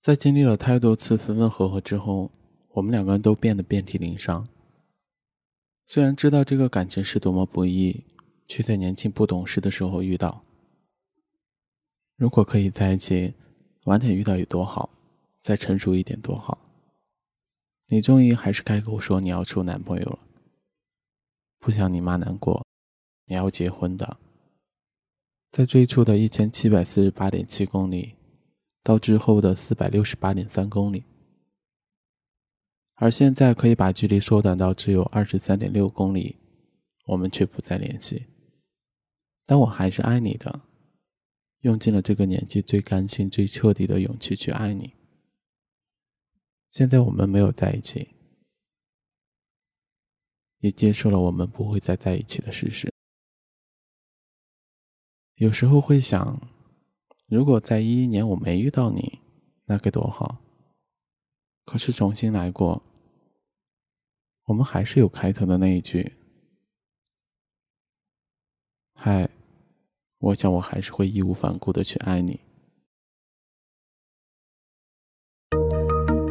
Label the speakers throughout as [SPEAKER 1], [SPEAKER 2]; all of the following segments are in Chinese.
[SPEAKER 1] 在经历了太多次分分合合之后，我们两个人都变得遍体鳞伤。虽然知道这个感情是多么不易，却在年轻不懂事的时候遇到。如果可以在一起，晚点遇到有多好，再成熟一点多好。你终于还是开口说你要处男朋友了，不想你妈难过，你要结婚的。在最初的一千七百四十八点七公里，到之后的四百六十八点三公里，而现在可以把距离缩短到只有二十三点六公里，我们却不再联系。但我还是爱你的，用尽了这个年纪最干净、最彻底的勇气去爱你。现在我们没有在一起，也接受了我们不会再在一起的事实。有时候会想，如果在一一年我没遇到你，那该多好。可是重新来过，我们还是有开头的那一句：“嗨，我想我还是会义无反顾的去爱你。”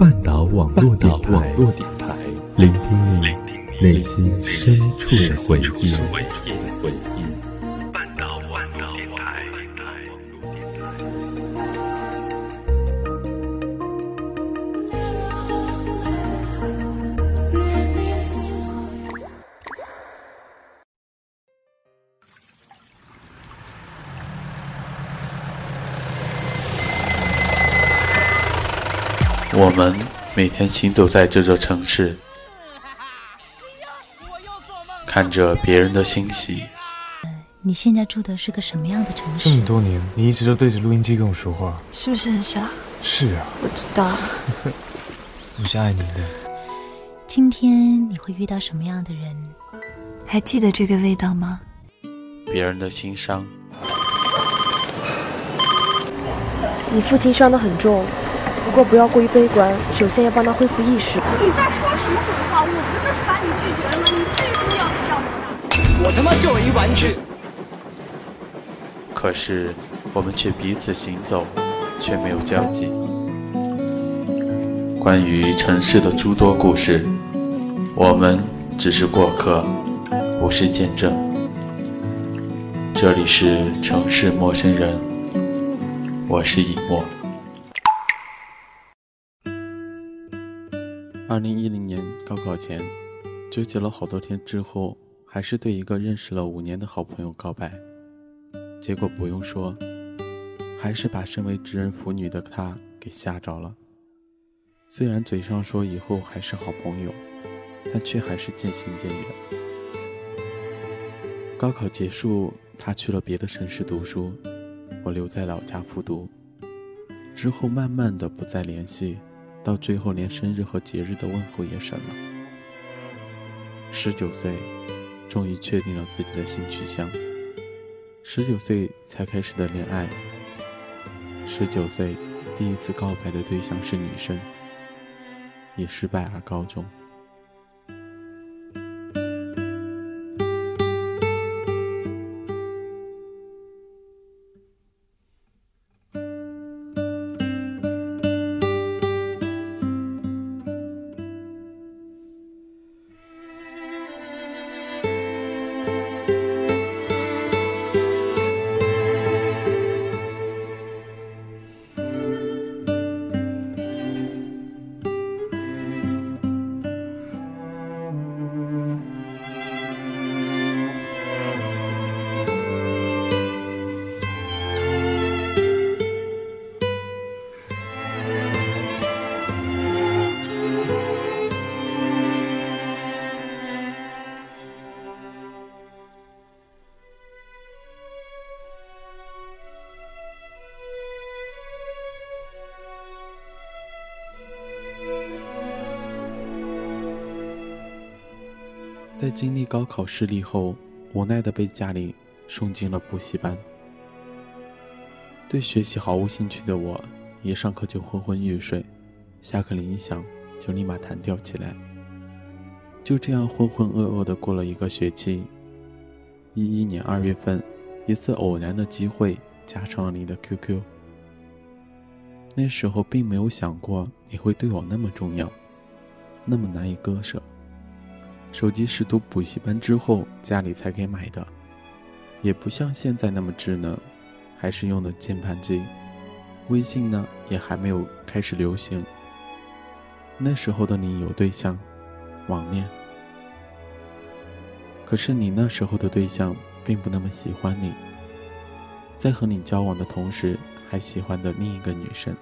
[SPEAKER 2] 半岛网络电台，聆听你内心深处的回忆。
[SPEAKER 1] 们。每天行走在这座城市，看着别人的欣喜。
[SPEAKER 3] 你现在住的是个什么样的城市？
[SPEAKER 4] 这么多年，你一直都对着录音机跟我说话，
[SPEAKER 3] 是不是很傻？
[SPEAKER 4] 是啊，
[SPEAKER 3] 我知道。
[SPEAKER 4] 我是爱你的。
[SPEAKER 3] 今天你会遇到什么样的人？还记得这个味道吗？
[SPEAKER 1] 别人的心伤。
[SPEAKER 5] 你父亲伤得很重。不过不要过于悲观，首先要帮他恢复意识。
[SPEAKER 6] 你在说什么鬼话？我不就是把你拒绝了吗？你最终要不要我
[SPEAKER 7] 我他妈就一玩具。
[SPEAKER 1] 可是我们却彼此行走，却没有交集。关于城市的诸多故事，我们只是过客，不是见证。这里是城市陌生人，我是以沫。二零一零年高考前，纠结了好多天之后，还是对一个认识了五年的好朋友告白。结果不用说，还是把身为知人腐女的他给吓着了。虽然嘴上说以后还是好朋友，但却还是渐行渐远。高考结束，他去了别的城市读书，我留在老家复读。之后慢慢的不再联系。到最后，连生日和节日的问候也省了。十九岁，终于确定了自己的性取向。十九岁才开始的恋爱。十九岁，第一次告白的对象是女生，以失败而告终。经历高考失利后，无奈的被家里送进了补习班。对学习毫无兴趣的我，一上课就昏昏欲睡，下课铃一响就立马弹跳起来。就这样浑浑噩噩的过了一个学期。一一年二月份，一次偶然的机会加上了你的 QQ。那时候并没有想过你会对我那么重要，那么难以割舍。手机是读补习班之后家里才给买的，也不像现在那么智能，还是用的键盘机。微信呢也还没有开始流行。那时候的你有对象，网恋。可是你那时候的对象并不那么喜欢你，在和你交往的同时，还喜欢的另一个女生。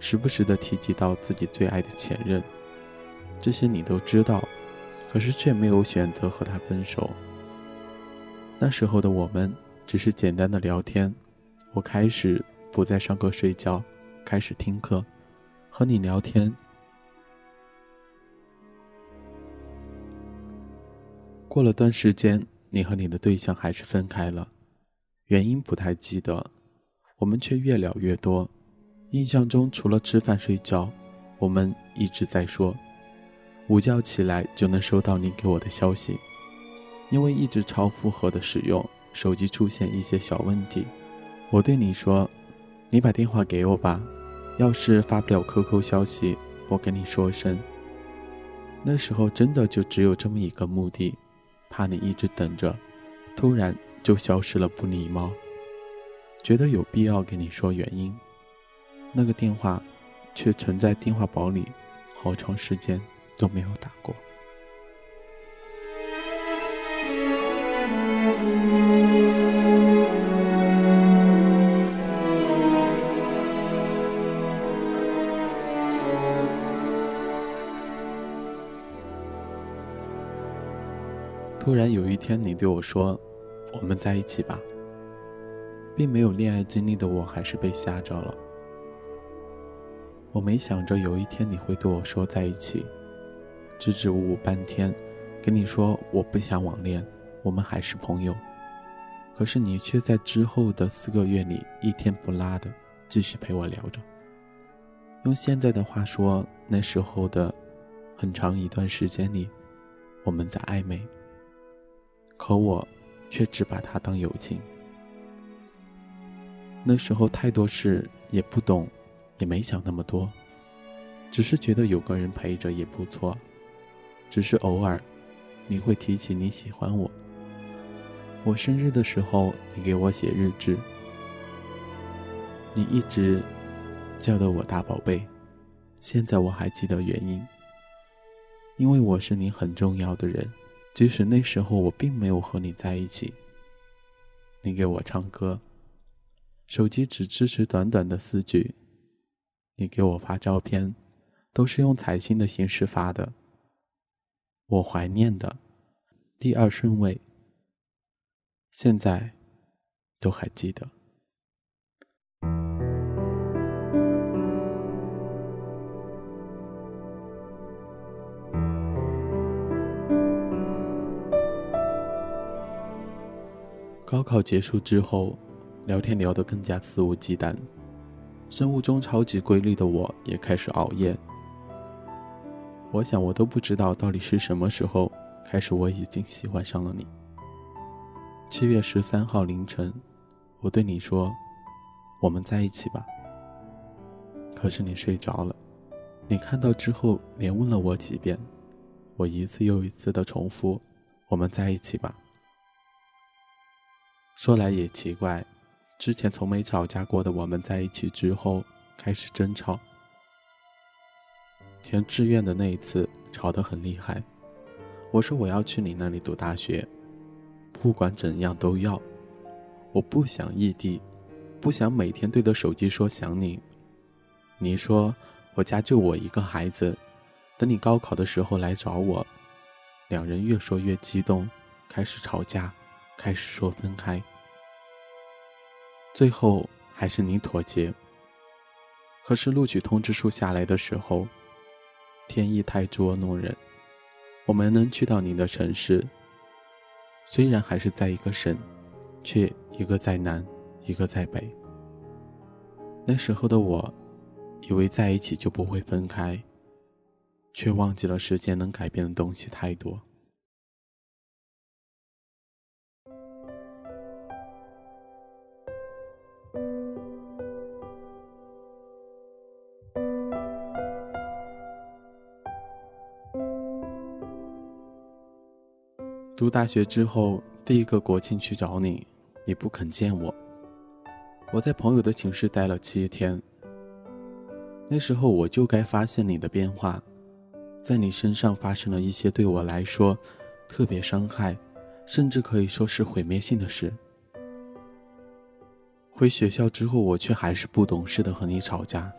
[SPEAKER 1] 时不时的提及到自己最爱的前任，这些你都知道，可是却没有选择和他分手。那时候的我们只是简单的聊天，我开始不再上课睡觉，开始听课，和你聊天。过了段时间，你和你的对象还是分开了，原因不太记得，我们却越聊越多。印象中，除了吃饭睡觉，我们一直在说。午觉起来就能收到你给我的消息。因为一直超负荷的使用，手机出现一些小问题。我对你说：“你把电话给我吧，要是发不了 QQ 消息，我跟你说声。”那时候真的就只有这么一个目的，怕你一直等着，突然就消失了，不礼貌。觉得有必要跟你说原因。那个电话，却存在电话薄里，好长时间都没有打过。突然有一天，你对我说：“我们在一起吧。”并没有恋爱经历的我，还是被吓着了。我没想着有一天你会对我说在一起，支支吾吾半天，跟你说我不想网恋，我们还是朋友。可是你却在之后的四个月里一天不拉的继续陪我聊着。用现在的话说，那时候的很长一段时间里，我们在暧昧。可我却只把它当友情。那时候太多事也不懂。也没想那么多，只是觉得有个人陪着也不错。只是偶尔，你会提起你喜欢我。我生日的时候，你给我写日志。你一直叫的我大宝贝，现在我还记得原因，因为我是你很重要的人。即使那时候我并没有和你在一起，你给我唱歌，手机只支持短短的四句。你给我发照片，都是用彩信的形式发的。我怀念的，第二顺位，现在都还记得。高考结束之后，聊天聊得更加肆无忌惮。生物钟超级规律的我，也开始熬夜。我想，我都不知道到底是什么时候开始，我已经喜欢上了你。七月十三号凌晨，我对你说：“我们在一起吧。”可是你睡着了。你看到之后，连问了我几遍。我一次又一次的重复：“我们在一起吧。”说来也奇怪。之前从没吵架过的我们在一起之后开始争吵。填志愿的那一次吵得很厉害，我说我要去你那里读大学，不管怎样都要。我不想异地，不想每天对着手机说想你。你说我家就我一个孩子，等你高考的时候来找我。两人越说越激动，开始吵架，开始说分开。最后还是你妥协。可是录取通知书下来的时候，天意太捉弄人。我们能去到您的城市，虽然还是在一个省，却一个在南，一个在北。那时候的我，以为在一起就不会分开，却忘记了时间能改变的东西太多。读大学之后，第一个国庆去找你，你不肯见我。我在朋友的寝室待了七天。那时候我就该发现你的变化，在你身上发生了一些对我来说特别伤害，甚至可以说是毁灭性的事。回学校之后，我却还是不懂事的和你吵架。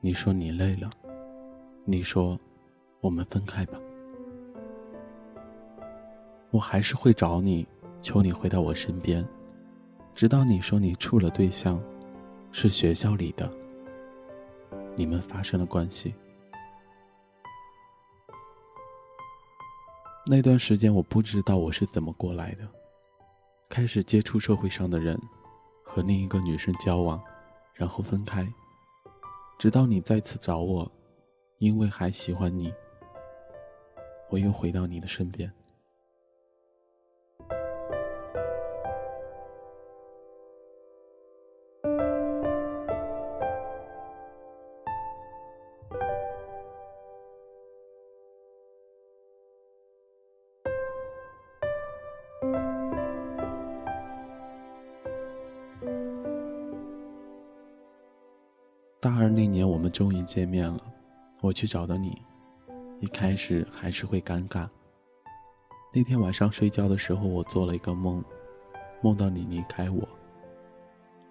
[SPEAKER 1] 你说你累了，你说我们分开吧。我还是会找你，求你回到我身边，直到你说你处了对象，是学校里的，你们发生了关系。那段时间我不知道我是怎么过来的，开始接触社会上的人，和另一个女生交往，然后分开，直到你再次找我，因为还喜欢你，我又回到你的身边。大二那年，我们终于见面了。我去找的你，一开始还是会尴尬。那天晚上睡觉的时候，我做了一个梦，梦到你离开我，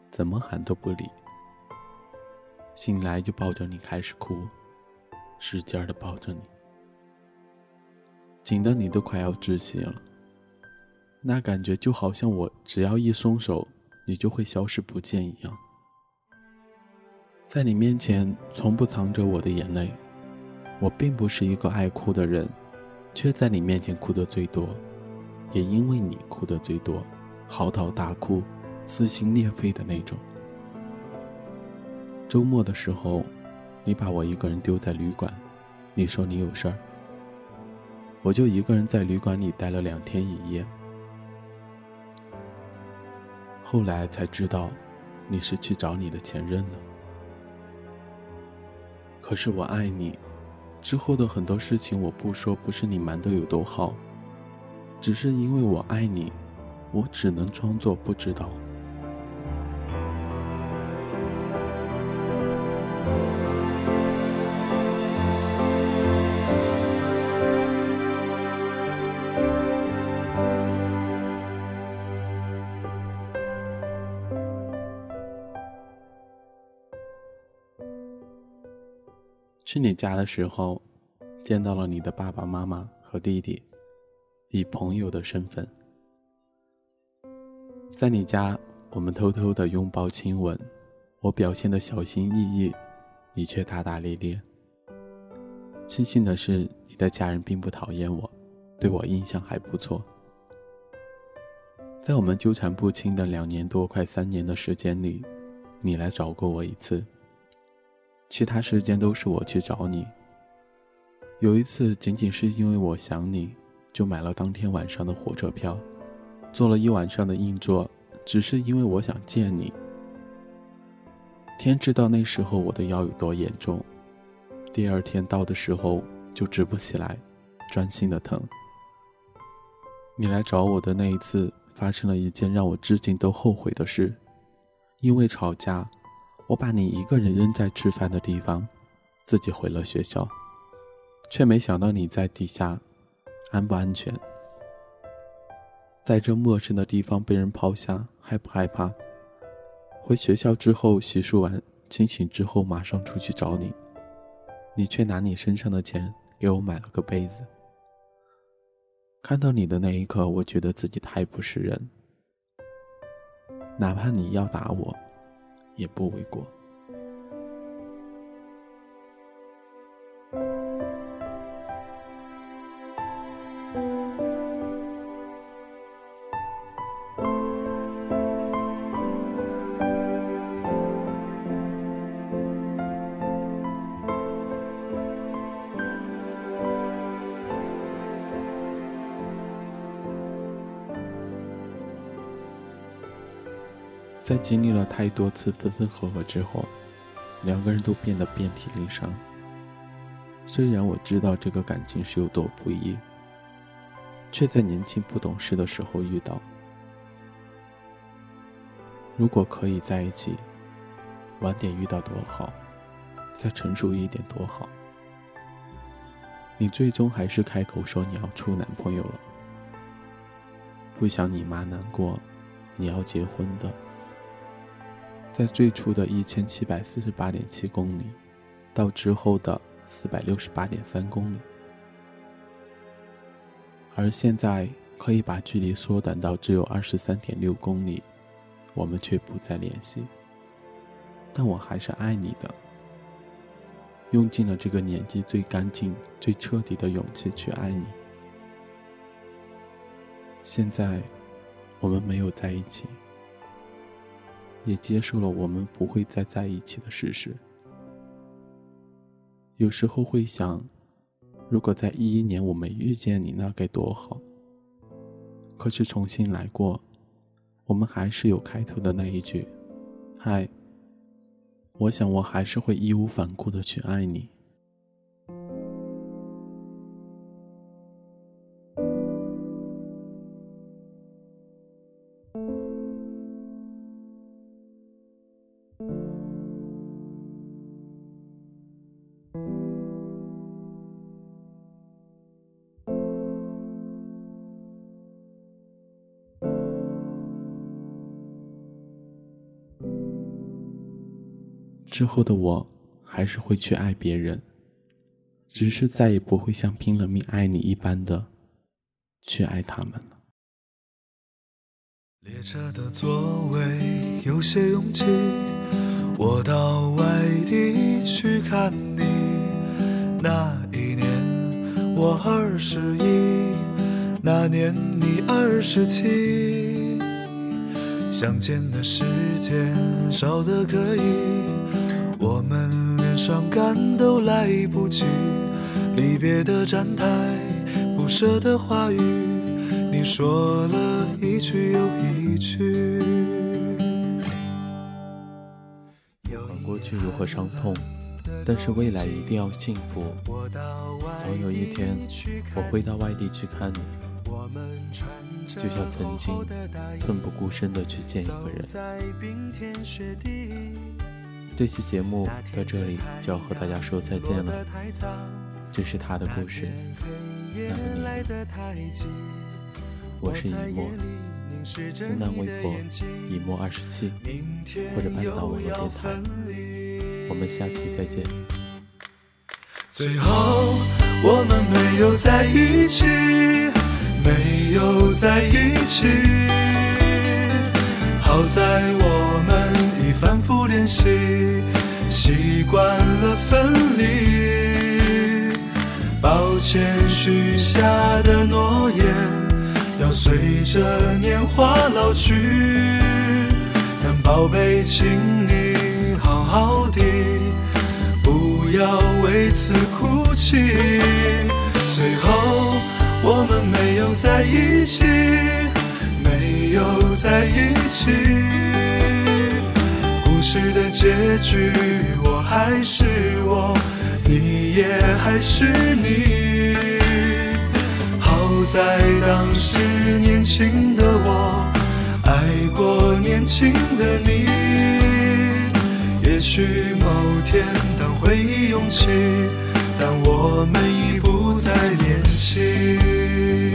[SPEAKER 1] 怎么喊都不理。醒来就抱着你开始哭，使劲的抱着你，紧的你都快要窒息了。那感觉就好像我只要一松手，你就会消失不见一样。在你面前，从不藏着我的眼泪。我并不是一个爱哭的人，却在你面前哭得最多，也因为你哭得最多，嚎啕大哭，撕心裂肺的那种。周末的时候，你把我一个人丢在旅馆，你说你有事儿，我就一个人在旅馆里待了两天一夜。后来才知道，你是去找你的前任了。可是我爱你，之后的很多事情我不说，不是你瞒得有多好，只是因为我爱你，我只能装作不知道。去你家的时候，见到了你的爸爸妈妈和弟弟，以朋友的身份，在你家，我们偷偷的拥抱亲吻，我表现的小心翼翼，你却大大咧咧。庆幸的是，你的家人并不讨厌我，对我印象还不错。在我们纠缠不清的两年多、快三年的时间里，你来找过我一次。其他时间都是我去找你。有一次，仅仅是因为我想你，就买了当天晚上的火车票，坐了一晚上的硬座，只是因为我想见你。天知道那时候我的腰有多严重，第二天到的时候就直不起来，钻心的疼。你来找我的那一次，发生了一件让我至今都后悔的事，因为吵架。我把你一个人扔在吃饭的地方，自己回了学校，却没想到你在底下，安不安全？在这陌生的地方被人抛下，害不害怕？回学校之后洗漱完，清醒之后马上出去找你，你却拿你身上的钱给我买了个被子。看到你的那一刻，我觉得自己太不是人，哪怕你要打我。也不为过。在经历了太多次分分合合之后，两个人都变得遍体鳞伤。虽然我知道这个感情是有多不易，却在年轻不懂事的时候遇到。如果可以在一起，晚点遇到多好，再成熟一点多好。你最终还是开口说你要处男朋友了，不想你妈难过，你要结婚的。在最初的一千七百四十八点七公里，到之后的四百六十八点三公里，而现在可以把距离缩短到只有二十三点六公里，我们却不再联系。但我还是爱你的，用尽了这个年纪最干净、最彻底的勇气去爱你。现在，我们没有在一起。也接受了我们不会再在一起的事实。有时候会想，如果在一一年我没遇见你，那该多好。可是重新来过，我们还是有开头的那一句：“嗨。”我想，我还是会义无反顾的去爱你。之后的我，还是会去爱别人，只是再也不会像拼了命爱你一般的去爱他们了。
[SPEAKER 7] 列车的座位有些拥挤，我到外地去看你。那一年我二十一，那年你二十七，相见的时间少得可以。我们连伤感都来不及，离别的站台，不舍的话语，你说了一句又一句。
[SPEAKER 1] 过去如何伤痛，但是未来一定要幸福。总有一天，我会到外地去看你，就像曾经奋不顾身的去见一个人。这期节目到这里就要和大家说再见了。这是他的故事，那么你？我是以墨，新浪微博以墨二十七，或者半岛网络电台。我们下期再见。
[SPEAKER 7] 最后我们没有在一起，没有在一起。好在我们反复练习。习惯了分离，抱歉许下的诺言要随着年华老去，但宝贝，请你好好的，不要为此哭泣。最后我们没有在一起，没有在一起。事的结局，我还是我，你也还是你。好在当时年轻的我，爱过年轻的你。也许某天当回忆涌起，但我们已不再年轻。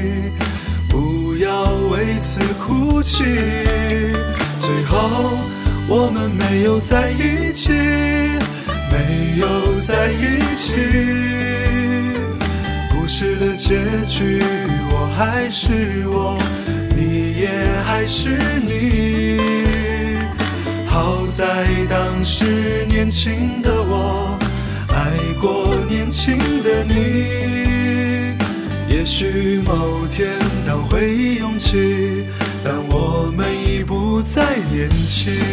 [SPEAKER 7] 要为此哭泣。最后，我们没有在一起，没有在一起。故事的结局，我还是我，你也还是你。好在当时年轻的我，爱过年轻的你。也许某天当回忆但我们已不再年轻。